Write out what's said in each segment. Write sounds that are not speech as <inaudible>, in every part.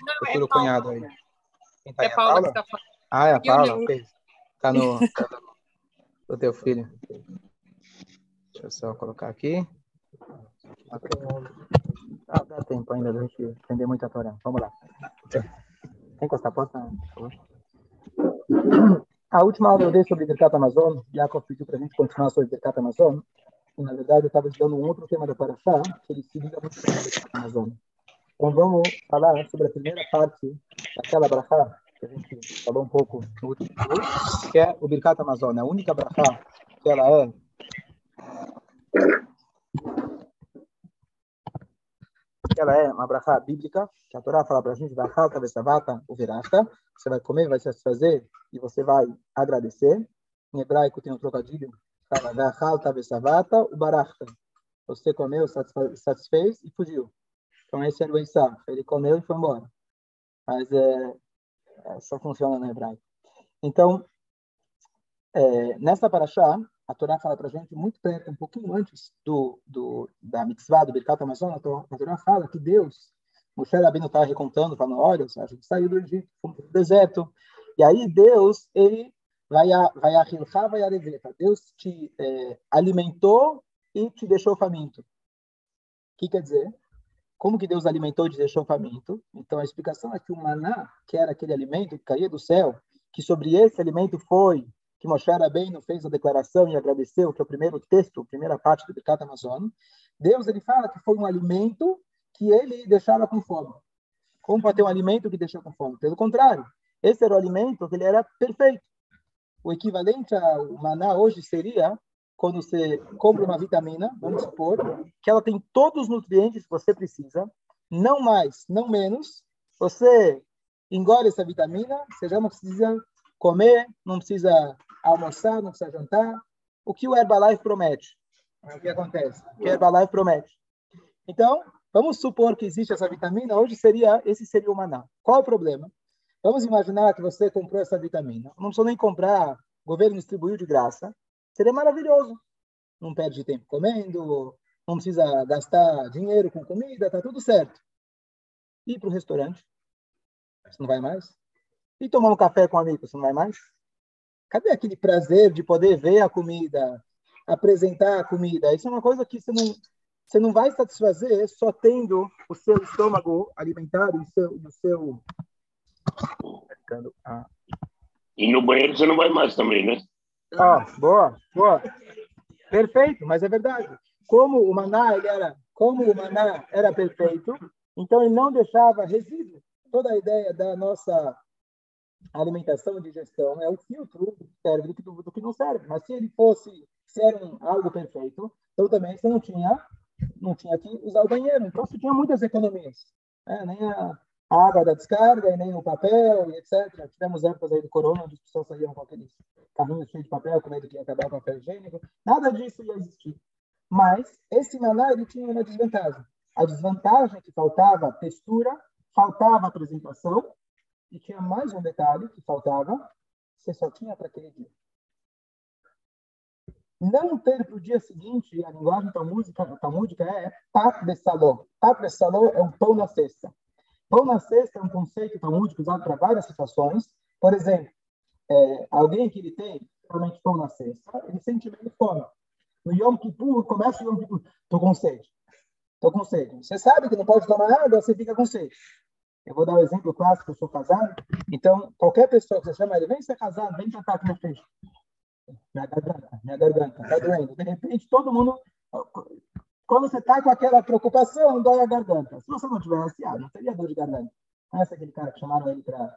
não, Procura é o cunhado aí. Quem tá É aí, a Paula que está falando. Ah, é a Paula? Ok. Tá no... <laughs> O teu filho. Deixa eu só colocar aqui. Ah, dá tempo ainda da gente entender muito a Torá. Vamos lá. Quer encostar a porta? A última aula eu dei sobre Birkat Amazon. Jacob pediu para a gente continuar sobre Birkat Amazon. E, na verdade, eu estava estudando um outro tema da Paraxá, que ele se liga muito com Amazon. Então, vamos falar sobre a primeira parte daquela brachá, que a gente falou um pouco no último vídeo, que é o Birkat Amazon. A única brachá que ela é que ela é uma brachá bíblica, que a Torá fala para a gente, Vachal Tavesavata, o Virasta, você vai comer, vai satisfazer e você vai agradecer. Em hebraico tem um trocadilho, Tavesavata, o Barachta. Você comeu, satisfez e fugiu. Então esse era o Eissá, ele comeu e foi embora. Mas é, é, só funciona no hebraico. Então, é, nessa paraxá, a Torá fala para a gente muito perto, um pouquinho antes do, do da mitzvah do Birkat Amazon, a Torá, fala que Deus, Moshe Rabbeinu está recontando, falando, olha, a gente saiu do Egito, fomos o deserto, e aí Deus, ele vai vai a Hilchá, vai a Leveta. Deus te é, alimentou e te deixou faminto. O que quer dizer? Como que Deus alimentou e deixou faminto? Então a explicação é que o maná, que era aquele alimento que caía do céu, que sobre esse alimento foi que Moshe Rabbeinu fez a declaração e agradeceu, que é o primeiro texto, a primeira parte do Birkat Amazon, Deus ele fala que foi um alimento que ele deixava com fome. Como pode ter um alimento que deixa com fome? Pelo contrário, esse era o alimento que ele era perfeito. O equivalente ao maná hoje seria quando você compra uma vitamina, vamos supor, que ela tem todos os nutrientes que você precisa, não mais, não menos. Você engole essa vitamina, você já não precisa comer, não precisa almoçar, não precisa jantar. O que o Herbalife promete? O que acontece? O que o Herbalife promete? Então, vamos supor que existe essa vitamina, hoje seria, esse seria o maná. Qual o problema? Vamos imaginar que você comprou essa vitamina. Não precisa nem comprar, o governo distribuiu de graça. Seria maravilhoso. Não perde tempo comendo, não precisa gastar dinheiro com comida, tá tudo certo. Ir para o restaurante, você não vai mais. E tomar um café com um amigo, você não vai mais? Cadê aquele prazer de poder ver a comida, apresentar a comida? Isso é uma coisa que você não, você não vai satisfazer só tendo o seu estômago alimentado e o seu, e o seu E no banheiro você não vai mais também, né? Ah, boa, boa. Perfeito, mas é verdade. Como o maná ele era, como o maná era perfeito, então ele não deixava resíduo. Toda a ideia da nossa alimentação e digestão é o filtro do que serve do, do que não serve. Mas se ele fosse, se era um, algo perfeito, então também você não tinha, não tinha que usar o banheiro. Então você tinha muitas economias. É, nem a, a água da descarga, e nem o papel, e etc. Tivemos épocas aí do corona, onde as pessoas saíam com aqueles carrinhos cheios de papel, com medo que ia acabar o papel higiênico. Nada disso ia existir. Mas esse maná ele tinha uma desvantagem. A desvantagem é que faltava textura, faltava apresentação, e tinha mais um detalhe que faltava, você só tinha para aquele dia. Não ter para o dia seguinte, a linguagem talmúdica, talmúdica é pat bessaló. Pat bessaló é um pão na cesta. Pão na cesta é um conceito talmúdico usado para várias situações. Por exemplo, é, alguém que ele tem realmente pão na cesta, ele sente meio fome. No Yom Kippur, começa o Yom Kippur, estou com sede. Estou com sede. Você sabe que não pode tomar água, você fica com sede. Eu vou dar um exemplo clássico, eu sou casado. Então, qualquer pessoa que você chama ele, vem ser casado, vem cantar aqui no peixe. Minha garganta, minha garganta, tá doendo. De repente, todo mundo. Quando você está com aquela preocupação, dói a garganta. Se você não tivesse, ah, não teria dor de garganta. É aquele cara que chamaram ele para.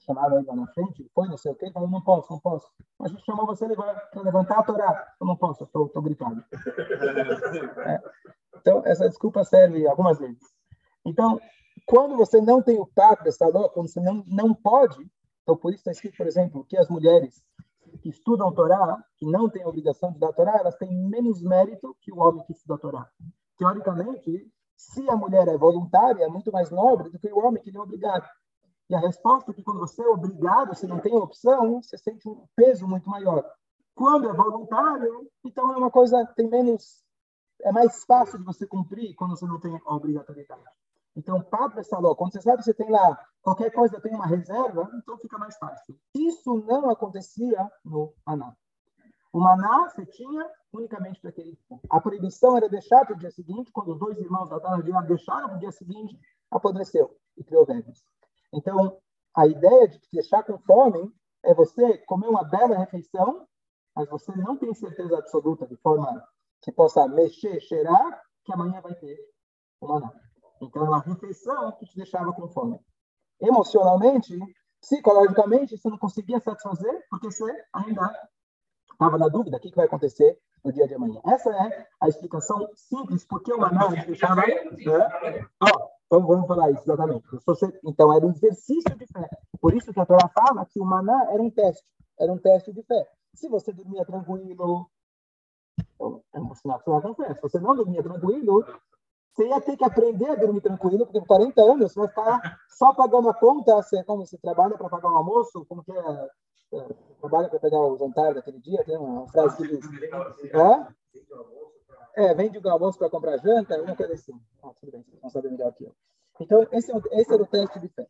Chamaram ele lá na frente, ele foi, não sei o quê, ele falou: não posso, não posso. A gente chamou você para levantar a Torá. Eu não posso, estou gripado. <laughs> É. Então, essa desculpa serve algumas vezes. Então, quando você não tem o tato dessa ló, quando você não, não pode, então por isso está escrito, por exemplo, que as mulheres que estudam Torá, que não têm obrigação de dar Torá, elas têm menos mérito que o homem que estuda Torá. Teoricamente, se a mulher é voluntária, é muito mais nobre do que o homem que não é obrigado. E a resposta é que quando você é obrigado, você não tem opção, você sente um peso muito maior. Quando é voluntário, então é uma coisa tem menos é mais fácil de você cumprir quando você não tem a obrigatoriedade. Então, Padre Saló, quando você sabe que você tem lá qualquer coisa, tem uma reserva, então fica mais fácil. Isso não acontecia no Maná. O Maná você tinha unicamente para aquele. A proibição era deixar para o dia seguinte, quando os dois irmãos da Tana deixaram para o dia seguinte, apodreceu e criou vermes. Então, a ideia de te deixar com fome é você comer uma bela refeição, mas você não tem certeza absoluta de forma que possa mexer, cheirar, que amanhã vai ter o maná. Então, uma refeição que te deixava com fome. Emocionalmente, psicologicamente, você não conseguia satisfazer, porque você ainda estava na dúvida: o que, vai acontecer no dia de amanhã? Essa é a explicação simples, porque o maná deixava. Né? Ó, vamos, vamos falar isso exatamente. Então, era um exercício de fé. Por isso que a Torá fala que o maná era um teste. Era um teste de fé. Se você dormia tranquilo, é um sinal que você. Se você não dormia tranquilo, você ia ter que aprender a dormir tranquilo, porque por 40 anos você vai ficar só pagando a conta. Você, como você trabalha para pagar o almoço, como que é, é trabalha para pegar o jantar daquele dia, tem uma frase que diz. É, é vende o almoço para comprar janta, uma coisa assim. Ah, tudo bem, vocês vão saber melhor que eu. Então, esse, é esse era o teste de fé.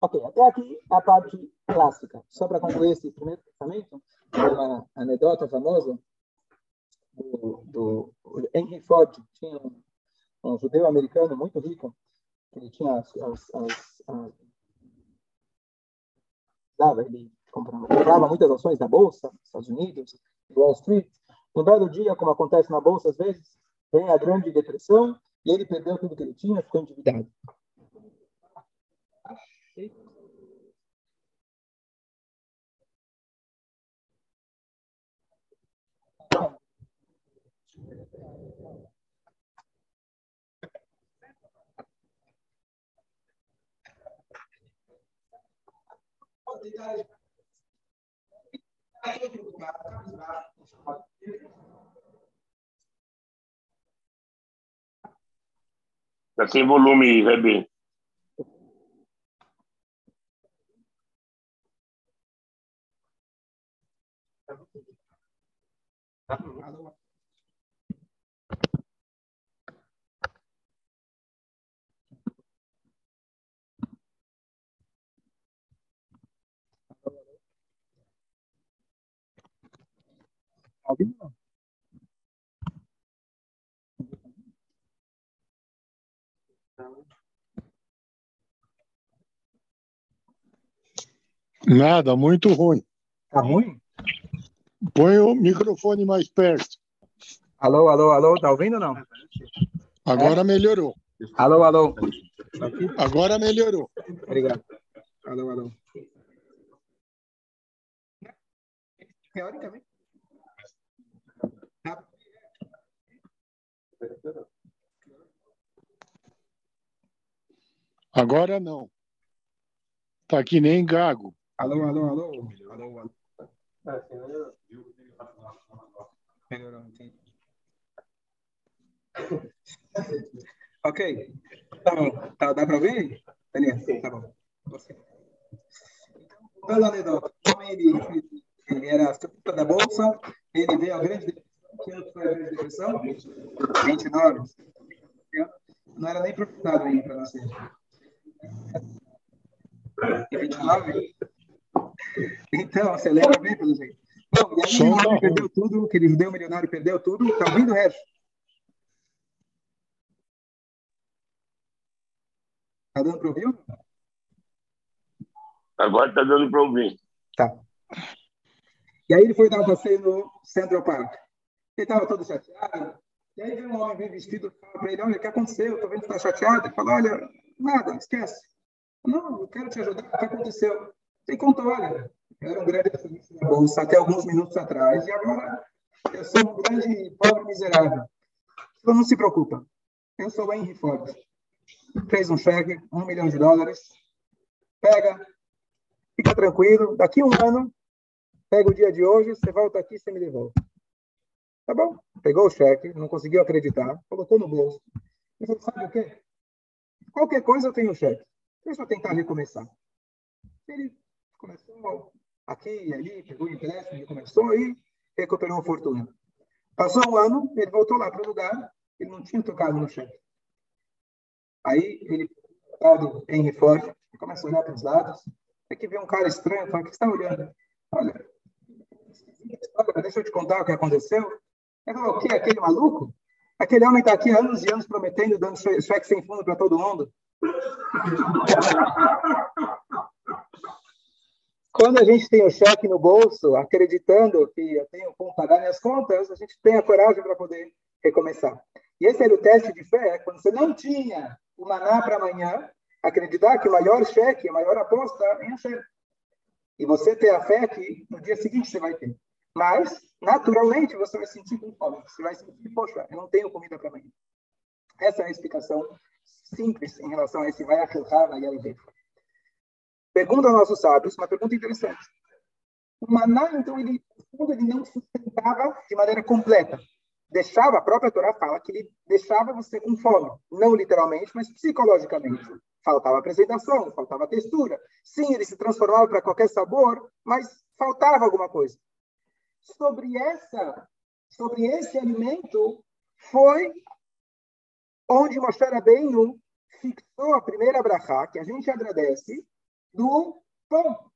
Ok, até aqui a parte clássica. Só para concluir esse primeiro pensamento, uma anedota famosa do, do Henry Ford, tinha um um judeu americano muito rico, que ele tinha as, as, as, as dava, ele comprava, comprava, muitas ações na bolsa, nos Estados Unidos, Wall Street. Um belo dia, como acontece na bolsa às vezes, vem a grande depressão e ele perdeu tudo que ele tinha, ficou endividado. Está sem volume aí, Rebi. Nada, muito ruim. Tá ruim? Põe o microfone mais perto. Alô, alô, alô, tá ouvindo ou não? Agora é? melhorou. Alô, alô. Agora melhorou. Obrigado. Alô, alô. Teoricamente. Agora não. Tá que nem gago. Alô, alô, alô. Alô, alô. Melhorou, entendi. <laughs> ok. Tá bom. Tá, dá para ouvir? Beleza, tá bom. Você. Então, anedota. Como ele, ele era estrutura da bolsa, ele veio a grande que ano foi a grande depressão? 29. Não era nem profitado ainda para nascer. E 29? Então, você lembra bem, pelo jeito. Bom, e aí o milionário perdeu tudo, aquele judeu milionário perdeu tudo. Tá ouvindo, Regis? Tá dando para ouvir? Agora está dando para ouvir. Tá. E aí ele foi dar um passeio no Central Park. Ele estava todo chateado. E aí veio um homem bem vestido fala para ele: Olha, o que aconteceu? Estou vendo que está chateado. Ele falou: Olha, nada, esquece. Não, eu quero te ajudar. O que aconteceu? Ele contou: Olha, eu era um grande acionista na bolsa até alguns minutos atrás e agora eu sou um grande pobre miserável. Então não se preocupa. Eu sou o Henry Ford. Fez um cheque, um milhão de dólares. Pega, fica tranquilo. Daqui um ano, pega o dia de hoje, você volta aqui e você me devolve. Tá bom. Pegou o cheque, não conseguiu acreditar, colocou no bolso. E falou, sabe o quê? Qualquer coisa eu tenho o cheque. Deixa eu tentar recomeçar. Ele começou aqui e ali, pegou empréstimo e começou e recuperou a fortuna. Passou um ano, ele voltou lá para o lugar, ele não tinha tocado no cheque. Aí ele em reforma, começa a olhar para os lados, é que vê um cara estranho, fala, o que você está olhando? Olha, deixa eu te contar o que aconteceu. Ele falou, o quê? Aquele maluco? Aquele homem está aqui anos e anos prometendo, dando cheque sem fundo para todo mundo. Quando a gente tem o cheque no bolso, acreditando que eu tenho como pagar minhas contas, a gente tem a coragem para poder recomeçar. E esse era o teste de fé, quando você não tinha o maná para amanhã, acreditar que o maior cheque, a maior aposta é Hashem. E você ter a fé que no dia seguinte você vai ter. Mas, naturalmente, você vai sentir com fome. Você vai sentir, poxa, eu não tenho comida para amanhã. Essa é a explicação simples em relação a esse vai achilhar e aí Pergunta aos nossos sábios, uma pergunta interessante. O maná, então, ele, ele não sustentava de maneira completa. Deixava, a própria Torá fala que ele deixava você com fome. Não literalmente, mas psicologicamente. Faltava apresentação, faltava textura. Sim, ele se transformava para qualquer sabor, mas faltava alguma coisa. Sobre essa, sobre esse alimento, foi onde Moshe Rabbeinu fixou a primeira brachá, que a gente agradece, do pão.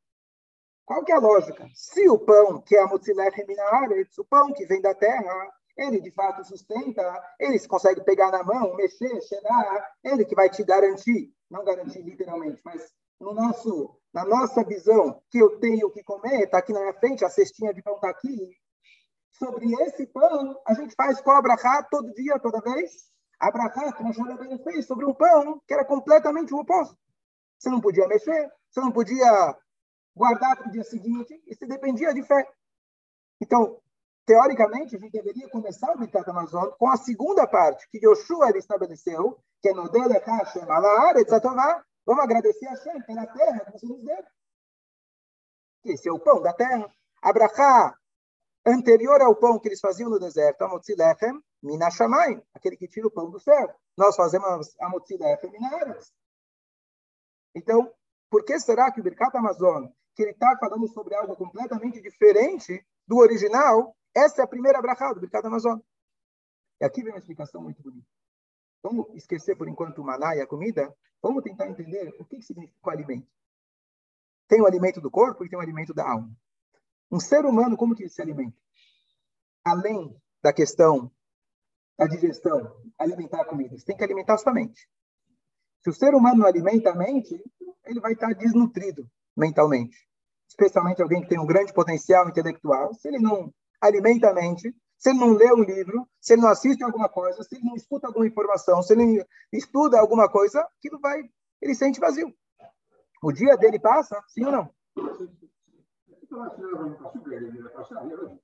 Qual que é a lógica? Se o pão, que é a Mutzilech Minaretz, o pão que vem da terra, ele de fato sustenta, ele se consegue pegar na mão, mexer, cheirar, ele que vai te garantir, não garantir literalmente, mas no nosso, na nossa visão, que eu tenho que comer, está aqui na minha frente, a cestinha de pão está aqui. Sobre esse pão, a gente faz qual abrahá todo dia, toda vez? Abrahá, que Moshe Rabbeinu fez sobre um pão que era completamente o oposto. Você não podia mexer, você não podia guardar para o dia seguinte, isso dependia de fé. Então, teoricamente, a gente deveria começar o Birkat Amazon com a segunda parte que Yoshua ele estabeleceu, que é no Dele Hashem Alaaretz Vamos agradecer a Hashem pela terra que você nos deu. Esse é o pão da terra. Abrahá, anterior ao pão que eles faziam no deserto, Amotzi Lechem, Minashamayim, aquele que tira o pão do céu. Nós fazemos Amotzi Lechem Minaretz. Então, por que será que o Birkat Amazon, que ele está falando sobre algo completamente diferente do original, essa é a primeira brachá do Birkat Amazon? E aqui vem uma explicação muito bonita. Vamos esquecer por enquanto o maná e a comida, vamos tentar entender o que, significa o alimento. Tem o alimento do corpo e tem o alimento da alma. Um ser humano, como que ele se alimenta? Além da questão da digestão, alimentar a comida, você tem que alimentar a sua mente. Se o ser humano não alimenta a mente, ele vai estar desnutrido mentalmente. Especialmente alguém que tem um grande potencial intelectual. Se ele não alimenta a mente, se ele não lê um livro, se ele não assiste alguma coisa, se ele não escuta alguma informação, se ele estuda alguma coisa, aquilo vai, ele sente vazio. O dia dele passa, sim ou não?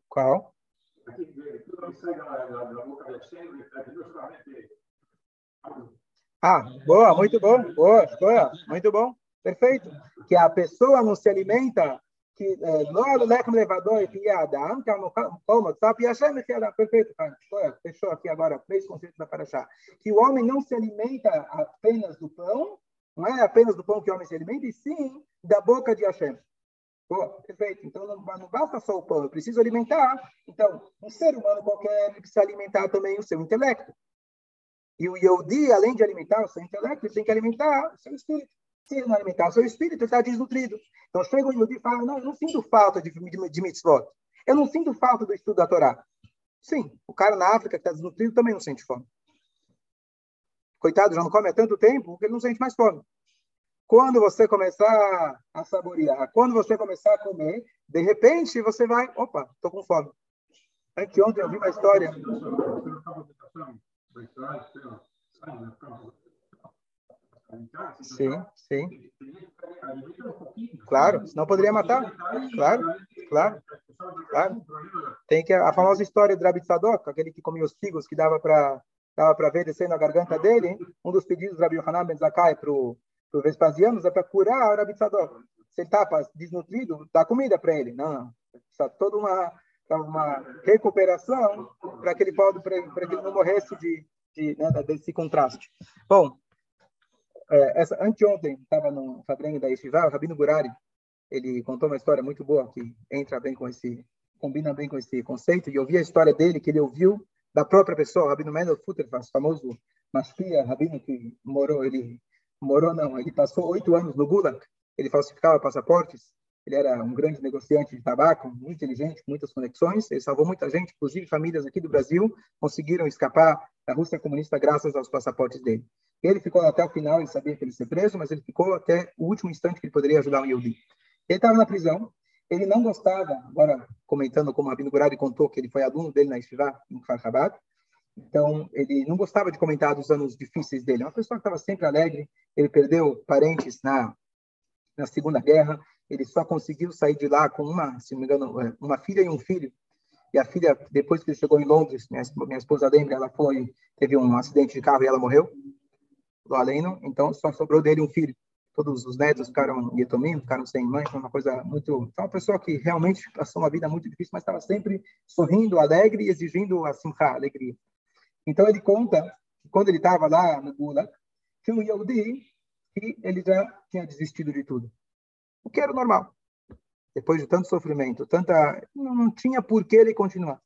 Qual? Ah, boa, muito bom, boa, boa, muito bom, perfeito. Que a pessoa não se alimenta, que é levador e Adam, que é como, sabe, Hashem e perfeito, fechou aqui agora, três conceitos da Parashá. Que o homem não se alimenta apenas do pão, não é apenas do pão que o homem se alimenta, e sim da boca de Hashem. Boa, perfeito. Então não, não basta só o pão, eu preciso alimentar. Então, um ser humano qualquer precisa alimentar também o seu intelecto. E o Yodi, além de alimentar o seu intelecto, ele tem que alimentar o seu espírito. Se ele não alimentar o seu espírito, ele está desnutrido. Então chega o Yodi e fala, não, eu não sinto falta de, de, de mitzvot. Eu não sinto falta do estudo da Torá. Sim, o cara na África que está desnutrido também não sente fome. Coitado, já não come há tanto tempo que ele não sente mais fome. Quando você começar a saborear, quando você começar a comer, de repente você vai, opa, estou com fome. Anteontem eu vi uma história. Sim, sim. Claro, senão poderia matar. Claro, claro, claro. Tem que a famosa história do Rabi Tzadok, aquele que comia os figos que dava para dava para ver descendo a garganta dele. Um dos pedidos do Rabi Yohanan Ben Zakkai para o Vespasiano é para curar o Rabi Tzadok. Se ele está desnutrido, dá comida para ele. Não, não. Precisa toda uma uma recuperação para que ele pode para que ele não morresse de, de né, desse contraste. Bom, é, essa anteontem estava no Fabrengue da Yeshiva, o Rabino Gurari, ele contou uma história muito boa que entra bem com esse combina bem com esse conceito. E eu vi a história dele que ele ouviu da própria pessoa, Rabino Mendel Futterfass, famoso Mashpia, Rabino que morou, ele morou não, ele passou oito anos no Gulag, ele falsificava passaportes, ele era um grande negociante de tabaco, muito inteligente, com muitas conexões, ele salvou muita gente, inclusive famílias aqui do Brasil conseguiram escapar da Rússia comunista graças aos passaportes dele. Ele ficou até o final, ele sabia que ele ia ser preso, mas ele ficou até o último instante que ele poderia ajudar o Yehudi. Ele estava na prisão, ele não gostava, agora comentando como a Abino Gurari contou que ele foi aluno dele na Estivá, em Kfar então ele não gostava de comentar dos anos difíceis dele. É uma pessoa que estava sempre alegre, ele perdeu parentes na, na Segunda Guerra, ele só conseguiu sair de lá com uma, se não me engano, é, uma filha e um filho. E a filha, depois que ele chegou em Londres, minha, minha esposa lembra, ela foi, teve um acidente de carro e ela morreu, do Aleno, então só sobrou dele um filho todos os netos ficaram yetomim, ficaram sem mãe, foi uma coisa muito... Então, uma pessoa que realmente passou uma vida muito difícil, mas estava sempre sorrindo, alegre e exigindo a simcha, a alegria. Então, ele conta que quando ele estava lá no Gulag, tinha um Yehudi que ele já tinha desistido de tudo. O que era normal. Depois de tanto sofrimento, tanta... Não, não tinha por que ele continuar.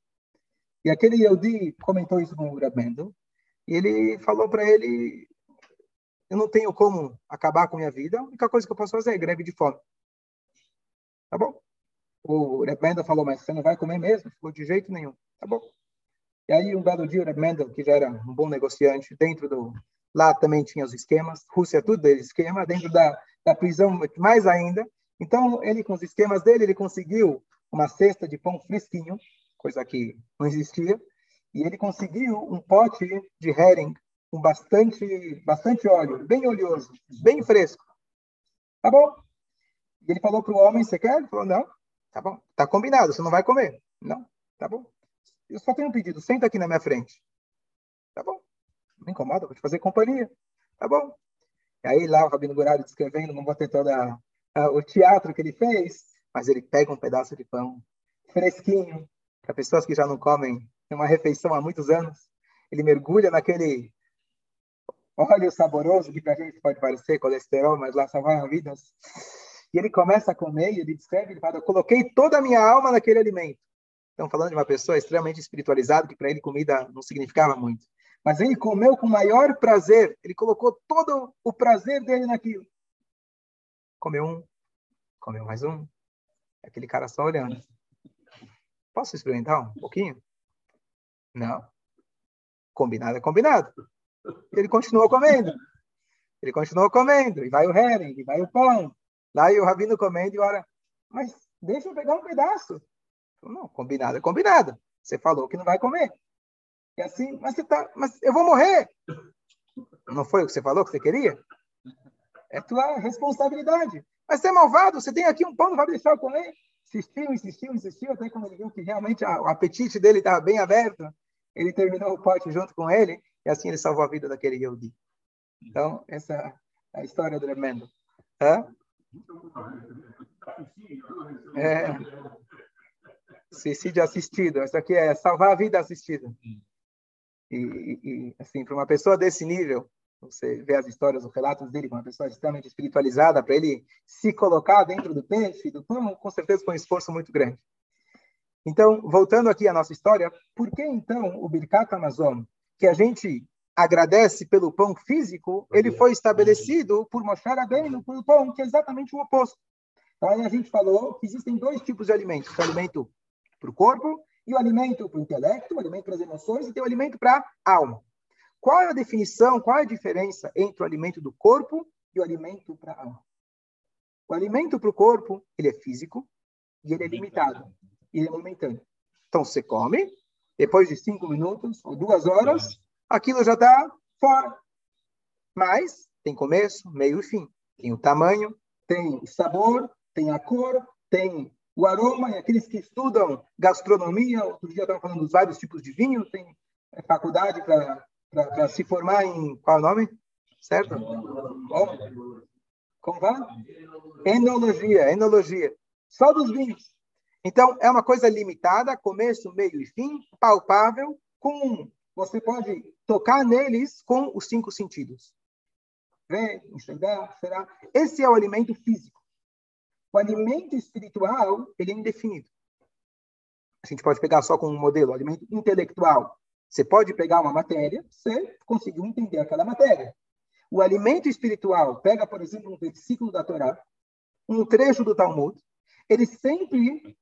E aquele Yehudi comentou isso com o Rabendo, e ele falou para ele eu não tenho como acabar com minha vida, a única coisa que eu posso fazer é greve de fome. Tá bom? O Reb Mendel falou, mas você não vai comer mesmo? Falou, de jeito nenhum. Tá bom. E aí, um belo dia, o Reb Mendel, que já era um bom negociante, dentro do... Lá também tinha os esquemas, Rússia tudo dele esquema, dentro da, da prisão mais ainda. Então, ele com os esquemas dele, ele conseguiu uma cesta de pão fresquinho, coisa que não existia, e ele conseguiu um pote de herring com bastante, bastante óleo, bem oleoso, bem fresco. Tá bom? E ele falou para o homem, você quer? Ele falou, não. Tá bom. Tá combinado, você não vai comer. Não. Tá bom. Eu só tenho um pedido, senta aqui na minha frente. Tá bom. Não me incomoda, vou te fazer companhia. Tá bom. E aí lá o Rabino Gurari descrevendo, não vou ter todo o teatro que ele fez, mas ele pega um pedaço de pão fresquinho, para pessoas que já não comem uma refeição há muitos anos, ele mergulha naquele óleo saboroso, que para a gente pode parecer colesterol, mas lá salvar vidas. E ele começa a comer e ele descreve, ele fala, eu coloquei toda a minha alma naquele alimento. Estamos falando de uma pessoa extremamente espiritualizada, que para ele comida não significava muito. Mas ele comeu com maior prazer, ele colocou todo o prazer dele naquilo. Comeu um, comeu mais um. Aquele cara só olhando. Posso experimentar um pouquinho? Não. Combinado é combinado. Ele continuou comendo. Ele continuou comendo. E vai o herring, e vai o pão. Lá e o rabino comendo e ora, mas deixa eu pegar um pedaço. Não, combinado é combinado. Você falou que não vai comer. E assim, mas você tá, mas eu vou morrer. Não foi o que você falou que você queria? É tua responsabilidade. Mas você é malvado, você tem aqui um pão, não vai deixar eu comer? Insistiu, insistiu, insistiu, até quando ele viu que realmente o apetite dele estava bem aberto, ele terminou o pote junto com ele e assim ele salvou a vida daquele Yehudi. Então, essa é a história do Remendo. Hã? É, suicídio assistido. Isso aqui é salvar a vida assistida. E, e assim, para uma pessoa desse nível, você vê as histórias, os relatos dele, uma pessoa extremamente espiritualizada, para ele se colocar dentro do peixe, do pão, com certeza foi um esforço muito grande. Então, voltando aqui à nossa história, por que então o Birkat Amazon que a gente agradece pelo pão físico, ele foi estabelecido por Moshe Rabbeinu, pelo pão, que é exatamente o oposto. Então, aí a gente falou que existem dois tipos de alimentos. O alimento para o corpo e o alimento para o intelecto, o alimento para as emoções e tem o alimento para a alma. Qual é a definição, qual é a diferença entre o alimento do corpo e o alimento para a alma? O alimento para o corpo, ele é físico e ele é limitado, ele é momentâneo. Então, você come, depois de cinco minutos ou duas horas, aquilo já está fora. Mas tem começo, meio e fim. Tem o tamanho, tem o sabor, tem a cor, tem o aroma. E aqueles que estudam gastronomia, outro dia estavam falando dos vários tipos de vinho, tem faculdade para se formar em qual é o nome? Certo? Bom, como vai? Enologia, enologia. Só dos vinhos. Então, é uma coisa limitada, começo, meio e fim, palpável, com você pode tocar neles com os cinco sentidos. Ver, enxergar, será. Esse é o alimento físico. O alimento espiritual, ele é indefinido. A gente pode pegar só como um modelo, o alimento intelectual. Você pode pegar uma matéria, você conseguiu entender aquela matéria. O alimento espiritual pega, por exemplo, um versículo da Torá, um trecho do Talmud, ele sempre,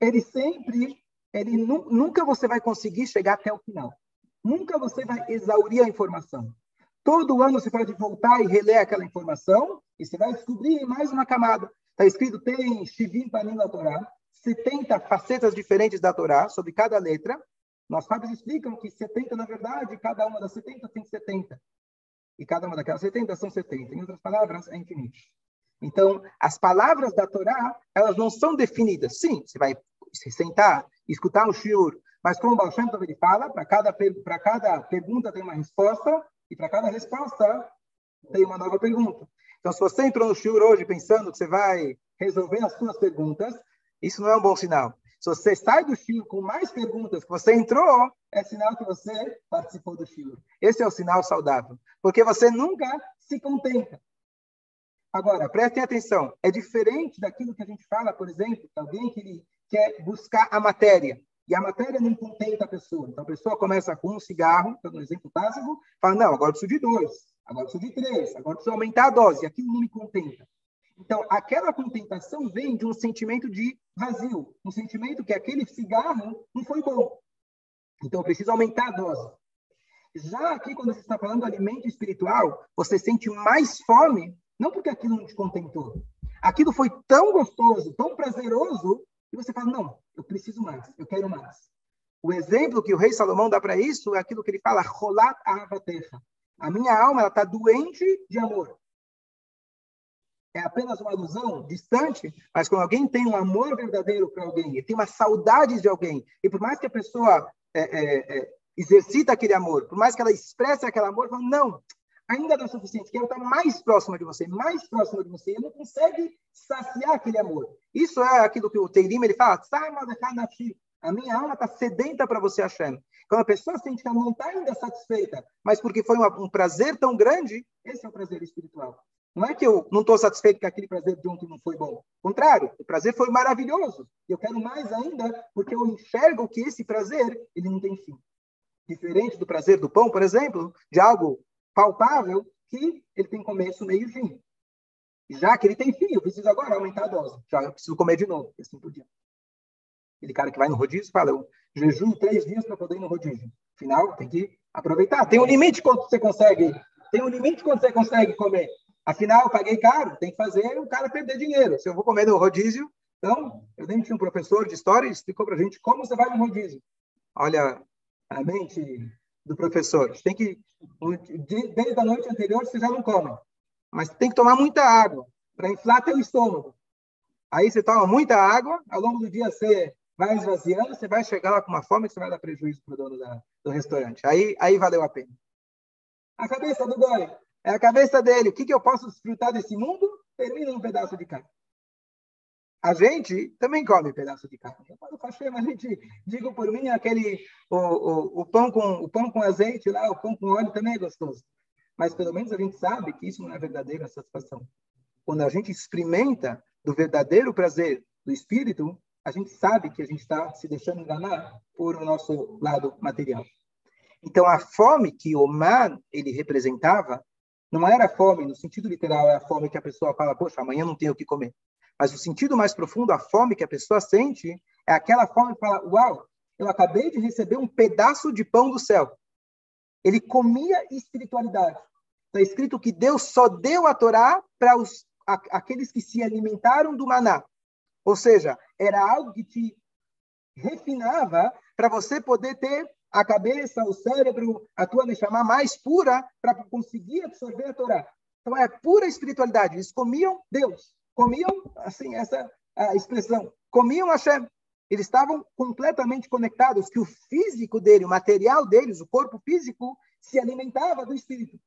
ele sempre, ele nu, nunca você vai conseguir chegar até o final. Nunca você vai exaurir a informação. Todo ano você pode voltar e reler aquela informação e você vai descobrir mais uma camada. Está escrito, tem Shivim Panim Torá, 70 facetas diferentes da Torá, sobre cada letra. Nós sábios explicam que 70, na verdade, cada uma das 70 tem 70. E cada uma daquelas 70 são 70. Em outras palavras, é infinito. Então, as palavras da Torá, elas não são definidas. Sim, você vai se sentar, escutar um shiur, mas como o Baal Shem ele fala, para cada, cada pergunta tem uma resposta, e para cada resposta tem uma nova pergunta. Então, se você entrou no shiur hoje pensando que você vai resolver as suas perguntas, isso não é um bom sinal. Se você sai do shiur com mais perguntas que você entrou, é sinal que você participou do shiur. Esse é o sinal saudável, porque você nunca se contenta. Agora, prestem atenção, é diferente daquilo que a gente fala, por exemplo, alguém que ele quer buscar a matéria, e a matéria não contenta a pessoa. Então, a pessoa começa com um cigarro, dando um exemplo básico, fala, não, agora preciso de dois, agora preciso de três, agora preciso aumentar a dose, aquilo não me contenta. Então, aquela contentação vem de um sentimento de vazio, um sentimento que aquele cigarro não foi bom. Então, eu preciso aumentar a dose. Já aqui, quando você está falando do alimento espiritual, você sente mais fome, não porque aquilo não te contentou. Aquilo foi tão gostoso, tão prazeroso, e você fala, não, eu preciso mais, eu quero mais. O exemplo que o rei Salomão dá para isso é aquilo que ele fala, rolat avatecha. A minha alma está doente de amor é apenas uma ilusão distante, mas quando alguém tem um amor verdadeiro para alguém, e tem uma saudade de alguém, e por mais que a pessoa é, é, é, exercita aquele amor, por mais que ela expresse aquele amor, fala, não, ainda não é suficiente, quero estar mais próxima de você, mais próxima de você, e não consegue saciar aquele amor. Isso é aquilo que o Teirim ele fala, a minha alma está sedenta para você, Hashem. Quando a pessoa sente que ela não está ainda satisfeita, mas porque foi uma, um prazer tão grande, esse é o prazer espiritual. Não é que eu não estou satisfeito que aquele prazer de ontem não foi bom. Contrário, o prazer foi maravilhoso. Eu quero mais ainda, porque eu enxergo que esse prazer ele não tem fim. Diferente do prazer do pão, por exemplo, de algo palpável, que ele tem começo, meio e fim. Já que ele tem fim, eu preciso agora aumentar a dose. Já eu preciso comer de novo, e assim por diante. Aquele cara que vai no rodízio fala, eu jejum três dias para poder ir no rodízio. Afinal, tem que aproveitar. Tem um limite quanto você consegue. Tem um limite quanto você consegue comer. Afinal, eu paguei caro, tem que fazer o cara perder dinheiro. Se eu vou comer no rodízio, então, eu lembro que um professor de história explicou para a gente como você vai no rodízio. Olha a mente do professor. Tem que, desde a noite anterior, você já não come. Mas tem que tomar muita água para inflar teu estômago. Aí você toma muita água, ao longo do dia você vai esvaziando, você vai chegar lá com uma fome que você vai dar prejuízo para o dono da, do restaurante. Aí, aí valeu a pena. A cabeça do goi é a cabeça dele. O que, que eu posso desfrutar desse mundo? Termina um pedaço de carne. A gente também come pedaço de carne. Quando Hashem, a gente, digo por mim, aquele o, o, o, pão com, o pão com azeite lá, o pão com óleo também é gostoso. Mas pelo menos a gente sabe que isso não é verdadeira satisfação. Quando a gente experimenta do verdadeiro prazer do espírito, a gente sabe que a gente está se deixando enganar por o nosso lado material. Então a fome que o man ele representava não era fome, no sentido literal, é a fome que a pessoa fala, poxa, amanhã não tenho o que comer. Mas o sentido mais profundo, a fome que a pessoa sente, é aquela fome que fala, uau, eu acabei de receber um pedaço de pão do céu. Ele comia espiritualidade. Está escrito que Deus só deu a Torá para aqueles que se alimentaram do maná. Ou seja, era algo que te refinava para você poder ter a cabeça, o cérebro, a tua chamar mais pura para conseguir absorver a Torá. Então é pura espiritualidade. Eles comiam Deus, comiam assim essa a expressão, comiam Hashem. Eles estavam completamente conectados, que o físico dele, o material deles, o corpo físico, se alimentava do espírito.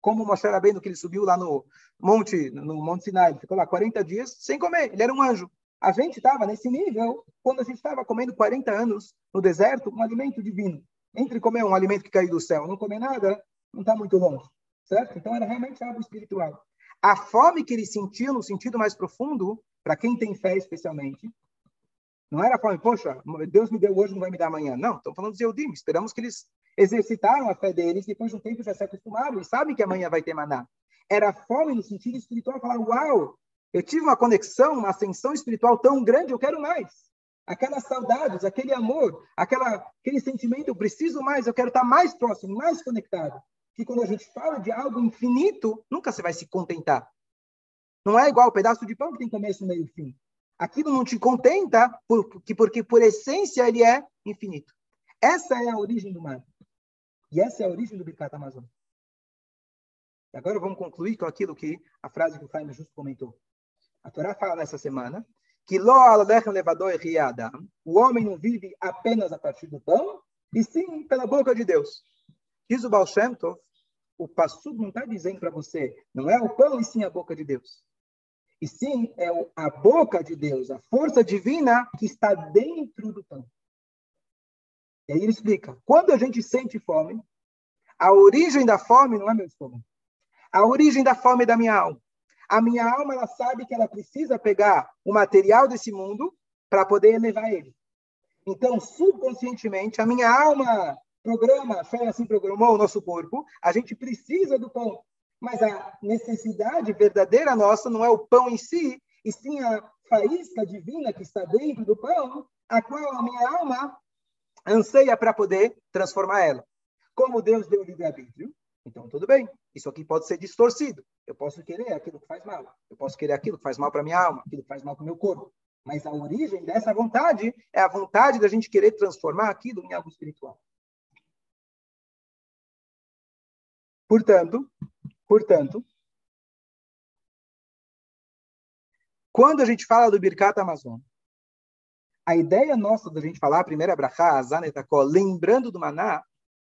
Como Moshe Rabbeinu, que ele subiu lá no monte, no Monte Sinai, ele ficou lá 40 dias sem comer, ele era um anjo. A gente estava nesse nível quando a gente estava comendo 40 anos no deserto um alimento divino. Entre comer um alimento que caiu do céu não comer nada, não está muito longe, certo? Então era realmente algo espiritual. A fome que ele sentia no sentido mais profundo, para quem tem fé especialmente, não era fome, poxa, Deus me deu hoje, não vai me dar amanhã. Não, estão falando de Eudim, esperamos que eles exercitaram a fé deles, depois de um tempo já se acostumaram e sabem que amanhã vai ter maná. Era fome no sentido espiritual, falar, uau, eu tive uma conexão, uma ascensão espiritual tão grande, eu quero mais. Aquelas saudades, aquele amor, aquela, aquele sentimento, eu preciso mais, eu quero estar mais próximo, mais conectado. Que quando a gente fala de algo infinito, nunca você vai se contentar. Não é igual o pedaço de pão que tem começo, meio e fim. Aquilo não te contenta, porque, porque por essência ele é infinito. Essa é a origem do mar. E essa é a origem do Birkat Amazon. E agora vamos concluir com aquilo que a frase que o Faima justo comentou. A Torá fala nessa semana que o homem não vive apenas a partir do pão, e sim pela boca de Deus. Diz o Baal Shem Tov, o Passud não está dizendo para você, não é o pão e sim a boca de Deus. E sim é a boca de Deus, a força divina que está dentro do pão. E aí ele explica, quando a gente sente fome, a origem da fome não é meu estômago. A origem da fome é da minha alma. A minha alma ela sabe que ela precisa pegar o material desse mundo para poder elevar ele. Então, subconscientemente, a minha alma programa, a fé assim programou o nosso corpo, a gente precisa do pão. Mas a necessidade verdadeira nossa não é o pão em si, e sim a faísca divina que está dentro do pão, a qual a minha alma anseia para poder transformar ela. Como Deus deu livre-arbítrio, então tudo bem. Isso aqui pode ser distorcido. Eu posso querer aquilo que faz mal. Eu posso querer aquilo que faz mal para minha alma, aquilo que faz mal para o meu corpo. Mas a origem dessa vontade é a vontade da gente querer transformar aquilo em algo espiritual. Portanto, portanto, quando a gente fala do Birkat Amazon, a ideia nossa da gente falar a primeira brachá, Zanetakó, lembrando do maná,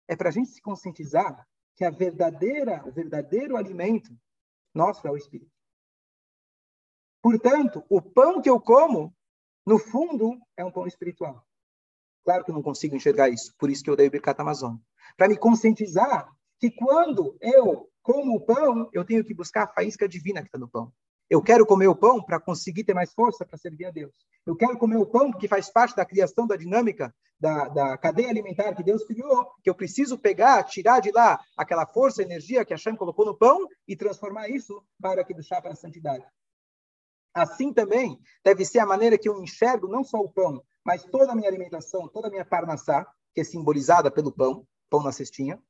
é para a gente se conscientizar que a verdadeira, o verdadeiro alimento nosso é o Espírito. Portanto, o pão que eu como, no fundo, é um pão espiritual. Claro que eu não consigo enxergar isso, por isso que eu dei o Birkat Amazon. Para me conscientizar que quando eu como o pão, eu tenho que buscar a faísca divina que está no pão. Eu quero comer o pão para conseguir ter mais força para servir a Deus. Eu quero comer o pão porque faz parte da criação da dinâmica da, da cadeia alimentar que Deus criou, que eu preciso pegar, tirar de lá aquela força, energia que a Hashem colocou no pão e transformar isso para que do chá para a santidade. Assim também deve ser a maneira que eu enxergo não só o pão, mas toda a minha alimentação, toda a minha parnassá, que é simbolizada pelo pão, pão na cestinha.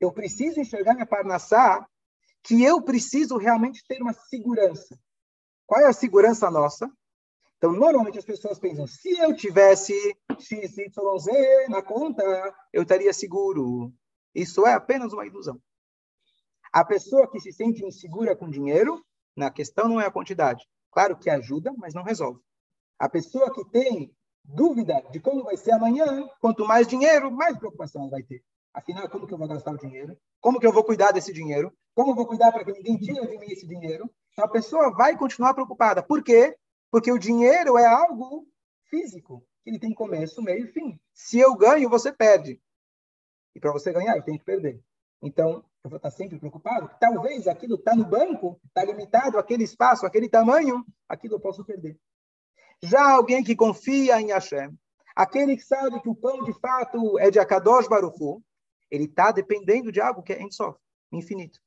Eu preciso enxergar minha parnassá que eu preciso realmente ter uma segurança. Qual é a segurança nossa? Então, normalmente as pessoas pensam, se eu tivesse XYZ na conta, eu estaria seguro. Isso é apenas uma ilusão. A pessoa que se sente insegura com dinheiro, na questão não é a quantidade. Claro que ajuda, mas não resolve. A pessoa que tem dúvida de como vai ser amanhã, quanto mais dinheiro, mais preocupação ela vai ter. Afinal, como que eu vou gastar o dinheiro? Como que eu vou cuidar desse dinheiro? Como eu vou cuidar para que ninguém tire de mim esse dinheiro? Então, a pessoa vai continuar preocupada. Por quê? Porque o dinheiro é algo físico. Ele tem começo, meio e fim. Se eu ganho, você perde. E para você ganhar, eu tenho que perder. Então, eu vou estar sempre preocupado. Talvez aquilo está no banco, está limitado, aquele espaço, aquele tamanho, aquilo eu posso perder. Já alguém que confia em Hashem, aquele que sabe que o pão de fato é de Akadosh Baruchu, ele está dependendo de algo que é só, infinito.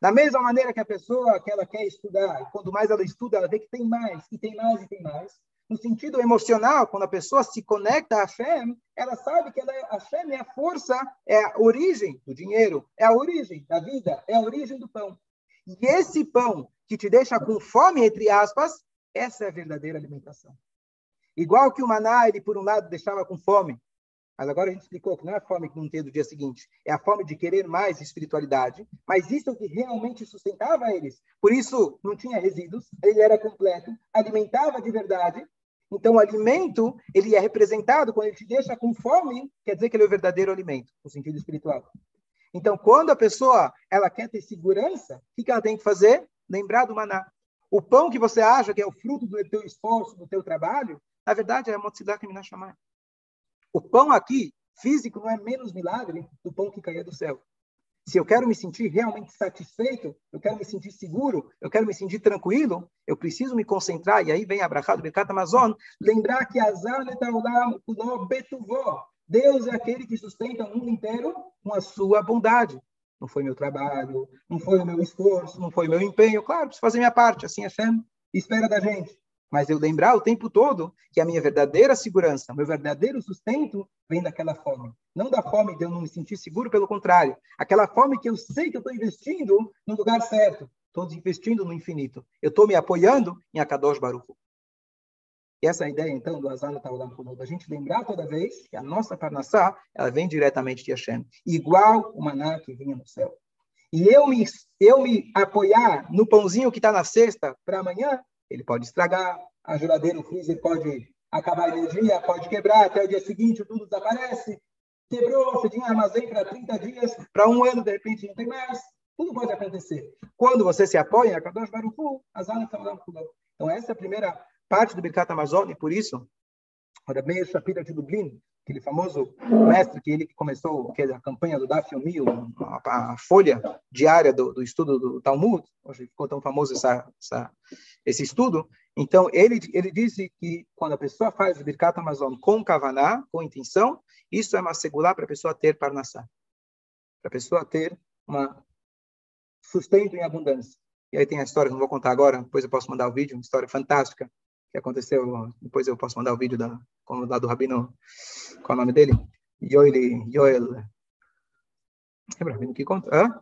Da mesma maneira que a pessoa que ela quer estudar, e quanto mais ela estuda, ela vê que tem mais, e tem mais, e tem mais. No sentido emocional, quando a pessoa se conecta a Hashem, ela sabe que ela é, Hashem é a força, é a origem do dinheiro, é a origem da vida, é a origem do pão. E esse pão que te deixa com fome, entre aspas, essa é a verdadeira alimentação. Igual que o maná, ele por um lado deixava com fome, mas agora a gente explicou que não é a fome que não tem do dia seguinte, é a fome de querer mais espiritualidade, mas isso é o que realmente sustentava eles. Por isso, não tinha resíduos, ele era completo, alimentava de verdade. Então, o alimento, ele é representado, quando ele te deixa com fome, quer dizer que ele é o verdadeiro alimento, no sentido espiritual. Então, quando a pessoa ela quer ter segurança, o que ela tem que fazer? Lembrar do maná. O pão que você acha que é o fruto do teu esforço, do teu trabalho, na verdade é a Motzidak Minashamai. O pão aqui, físico, não é menos milagre do pão que caía do céu. Se eu quero me sentir realmente satisfeito, eu quero me sentir seguro, eu quero me sentir tranquilo, eu preciso me concentrar, e aí vem a brachá do Birkat Amazon, lembrar que Azar Netaulam Kuno Betuvó, Deus é aquele que sustenta o mundo inteiro com a sua bondade. Não foi meu trabalho, não foi o meu esforço, não foi o meu empenho. Claro, preciso fazer minha parte, assim Hashem espera da gente. Mas eu lembrar o tempo todo que a minha verdadeira segurança, meu verdadeiro sustento vem daquela fome. Não da fome de eu não me sentir seguro, pelo contrário. Aquela fome que eu sei que eu estou investindo no lugar certo. Estou investindo no infinito. Eu estou me apoiando em Akadosh Baruch. E essa ideia, então, do Azal Taulam Kulod, a gente lembrar toda vez que a nossa Parnassá, ela vem diretamente de Hashem, igual o maná que vinha no céu. E eu me, eu me apoiar no pãozinho que está na cesta para amanhã, ele pode estragar, a geladeira, o freezer pode acabar a energia, pode quebrar, até o dia seguinte tudo desaparece. Quebrou, você tinha armazém para 30 dias, para um ano, de repente não tem mais. Tudo pode acontecer. Quando você se apoia, Kadosh Baruchu, Azal Então essa é a primeira parte do Birkat Amazon, e por isso, o Rabbi Shapira de Dublin, aquele famoso mestre que ele começou que é a campanha do Daf Yomi, a, a, folha diária do, do, estudo do Talmud, hoje ficou tão famoso essa, essa, esse estudo. Então, ele, ele disse que quando a pessoa faz o Birkat Amazon com kavaná, com intenção, isso é uma segurar para a pessoa ter parnassá, para a pessoa ter uma sustento em abundância. E aí tem a história, não vou contar agora, depois eu posso mandar o vídeo, uma história fantástica que aconteceu, depois eu posso mandar o vídeo da, do Rabino, qual é o nome dele? Yoel, Yoel, lembra, Rabino que conta? Hã?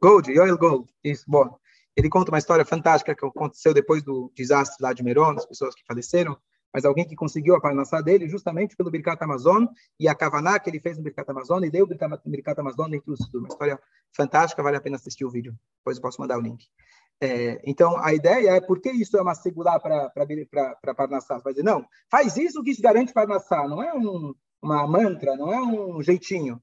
Gold, Yoel Gold, isso, bom. Ele conta uma história fantástica que aconteceu depois do desastre lá de Meron, as pessoas que faleceram, mas alguém que conseguiu a parnassá dele justamente pelo Birkat Amazon e a Kavaná que ele fez no Birkat Amazon e deu o Birkat Amazon dentro do estudo. Uma história fantástica, vale a pena assistir o vídeo. Depois eu posso mandar o link. É, então, a ideia é, por que isso é uma segurar para Parnassá? Vai dizer, não, faz isso que isso garante Parnassá. Não é um, uma mantra, não é um jeitinho.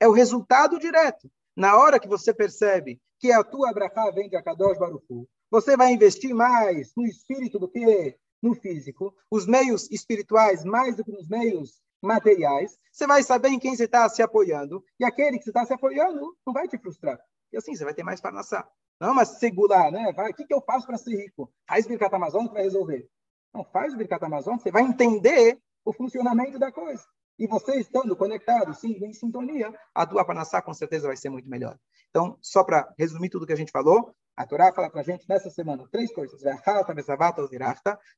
É o resultado direto. Na hora que você percebe que a tua Abraha vem de Akadosh Baruchu, você vai investir mais no espírito do que no físico, os meios espirituais mais do que nos meios materiais, você vai saber em quem você está se apoiando, e aquele que você está se apoiando não vai te frustrar. E assim, você vai ter mais Parnassá. Não, mas segurar, né? Vai, o que, que eu faço para ser rico? Faz Birkat Amazon que vai resolver. Não, faz o Birkat Amazon, você vai entender o funcionamento da coisa. E você estando conectado, sim, em sintonia, a tua panassá com certeza vai ser muito melhor. Então, só para resumir tudo que a gente falou, a Torá fala para a gente nessa semana três coisas.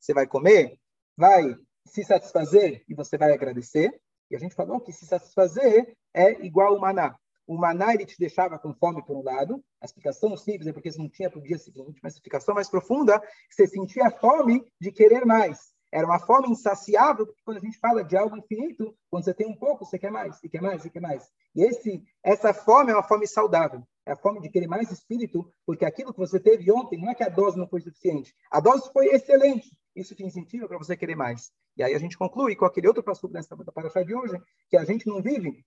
Você vai comer, vai se satisfazer e você vai agradecer. E a gente falou que se satisfazer é igual o maná. O maná ele te deixava com fome por um lado, a explicação simples é porque você não tinha para o dia seguinte, mas a explicação mais profunda, você sentia fome de querer mais. Era uma fome insaciável, porque quando a gente fala de algo infinito, quando você tem um pouco, você quer mais, você quer mais, você quer mais. E esse, essa fome é uma fome saudável. É a fome de querer mais espírito, porque aquilo que você teve ontem, não é que a dose não foi suficiente. A dose foi excelente. Isso te incentiva para você querer mais. E aí a gente conclui com aquele outro passo dessa paraxá de hoje, que a gente não vive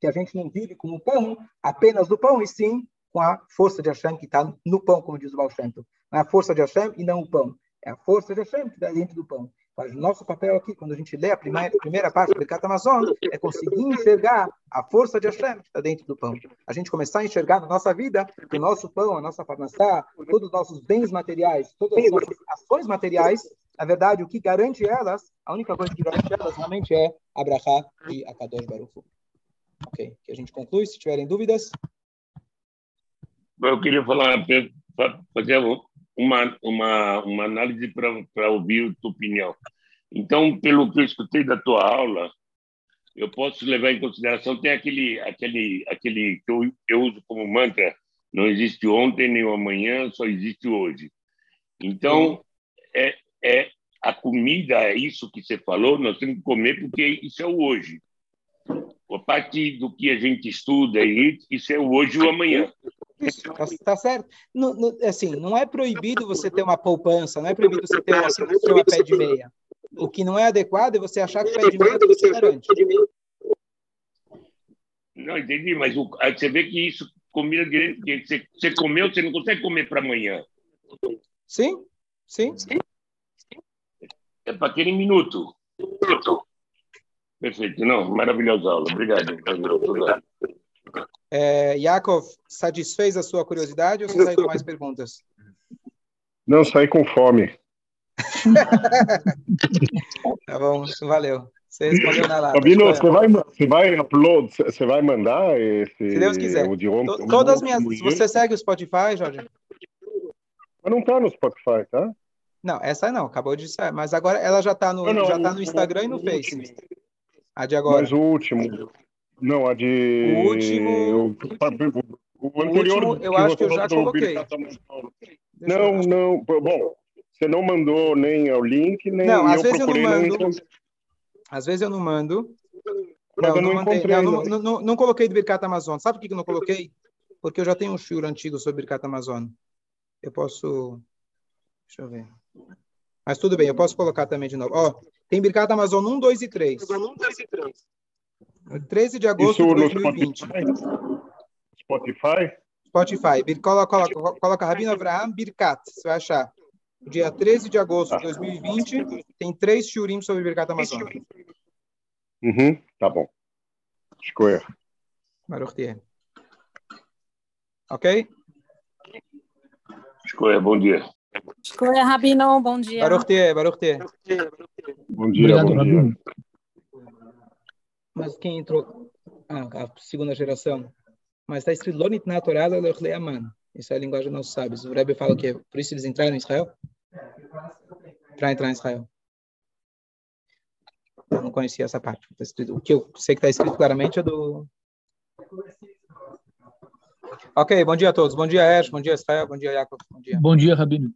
que a gente não vive com o pão, apenas do pão, e sim com a força de Hashem que está no pão, como diz o Baal Shem É a força de Hashem e não o pão. É a força de Hashem que está dentro do pão. Mas nosso papel aqui, quando a gente lê a primeira, a primeira parte do Becat Amazon, é conseguir enxergar a força de Hashem que está dentro do pão. A gente começar a enxergar na nossa vida que o nosso pão, a nossa parnassá, todos os nossos bens materiais, todas as nossas ações materiais, na verdade, o que garante elas, a única coisa que garante elas realmente é Abraha e Akadosh Baruch Ok, que a gente conclui. Se tiverem dúvidas. Eu queria falar, fazer uma, uma, uma análise para ouvir a tua opinião. Então, pelo que eu escutei da tua aula, eu posso levar em consideração, tem aquele, aquele, aquele que eu, eu uso como mantra, não existe ontem nem amanhã, só existe hoje. Então, é, é a comida, é isso que você falou, nós temos que comer porque isso é o hoje a partir do que a gente estuda aí, isso é o hoje e o amanhã. Está tá certo. Não, não, assim, não é proibido você ter uma poupança, não é proibido você ter uma, ter uma pé de meia. O que não é adequado é você achar que o pé de meia você garante. Não, entendi, mas o, você vê que isso comida direito, você, você comeu, você não consegue comer para amanhã. Sim, sim. sim. É para aquele minuto. minuto. Perfeito, não, maravilhosa aula. Obrigado. É, Yakov, satisfez a sua curiosidade ou você sai com mais perguntas? Não, saí com fome. <laughs> tá bom, valeu. Você respondeu na lata. Rabino, você vai, você vai upload, você vai mandar esse. Se Deus quiser. O de ontem, To- Todas as minhas. Você segue o Spotify, Jorge? Mas não tá no Spotify, tá? Não, essa não, acabou de sair. Mas agora ela já tá no, Não, não, já tá no Instagram e no Face. A de agora. Mas o último. Não, a de. O último- O, o anterior. último, eu acho que eu já coloquei. Não, não. Bom, você não mandou nem o link, nem Não, às eu vezes eu não procurei não mando. encontrei. Às vezes eu não mando. Mas Não, eu não, não encontrei. Não, não. não, não, não coloquei do Birkat Amazon. Sabe por que eu não coloquei? Porque eu já tenho um shiur antigo sobre Birkat Amazon. Eu posso. Deixa eu ver. Mas tudo bem, eu posso colocar também de novo. Ó, tem Birkat Amazon 1, 2 e 3. 13 de agosto Isso de no 2020. Spotify? Spotify? Spotify. Bir- Coloca, coloca, coloca Rabino Avraham Birkat. Você vai achar. Dia 13 de agosto de 2020, tem três shiurim sobre Birkat Amazon. Uhum, tá bom. Escolha. Baruch Tieh. Ok? Escolha, bom dia. Escolha, Rabino, bom dia. Baruch Tieh, Baruch Tieh. Bom dia, Obrigado, bom Rabino. dia. Mas quem entrou? Ah, a segunda geração. Mas está escrito Lonit Natural Aman. Isso é a linguagem dos nossos sábios. O Rebbe fala que é por isso eles entraram em Israel? Para entrar em Israel. Eu não conhecia essa parte. Tá o que eu sei que está escrito claramente é do. Ok, bom dia a todos. Bom dia, Ash. Bom dia, Israel. Bom dia, Jacob. Bom dia. Bom dia, Rabino.